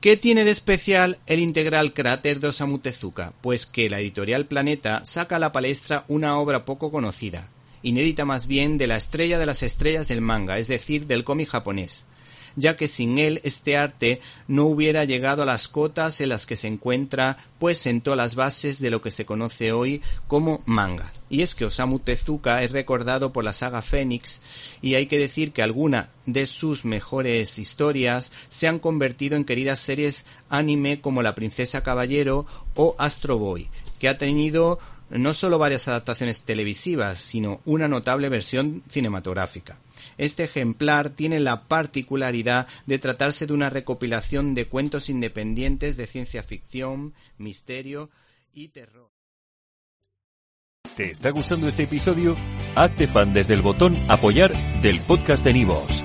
¿Qué tiene de especial el integral cráter de Osamu Tezuka? Pues que la editorial Planeta saca a la palestra una obra poco conocida, inédita más bien de la estrella de las estrellas del manga, es decir, del cómic japonés ya que sin él este arte no hubiera llegado a las cotas en las que se encuentra, pues sentó las bases de lo que se conoce hoy como manga. Y es que Osamu Tezuka es recordado por la saga Fénix y hay que decir que algunas de sus mejores historias se han convertido en queridas series anime como La Princesa Caballero o Astro Boy, que ha tenido no solo varias adaptaciones televisivas, sino una notable versión cinematográfica. Este ejemplar tiene la particularidad de tratarse de una recopilación de cuentos independientes de ciencia ficción, misterio y terror. ¿Te está gustando este episodio? Hazte fan desde el botón apoyar del podcast de Nivos.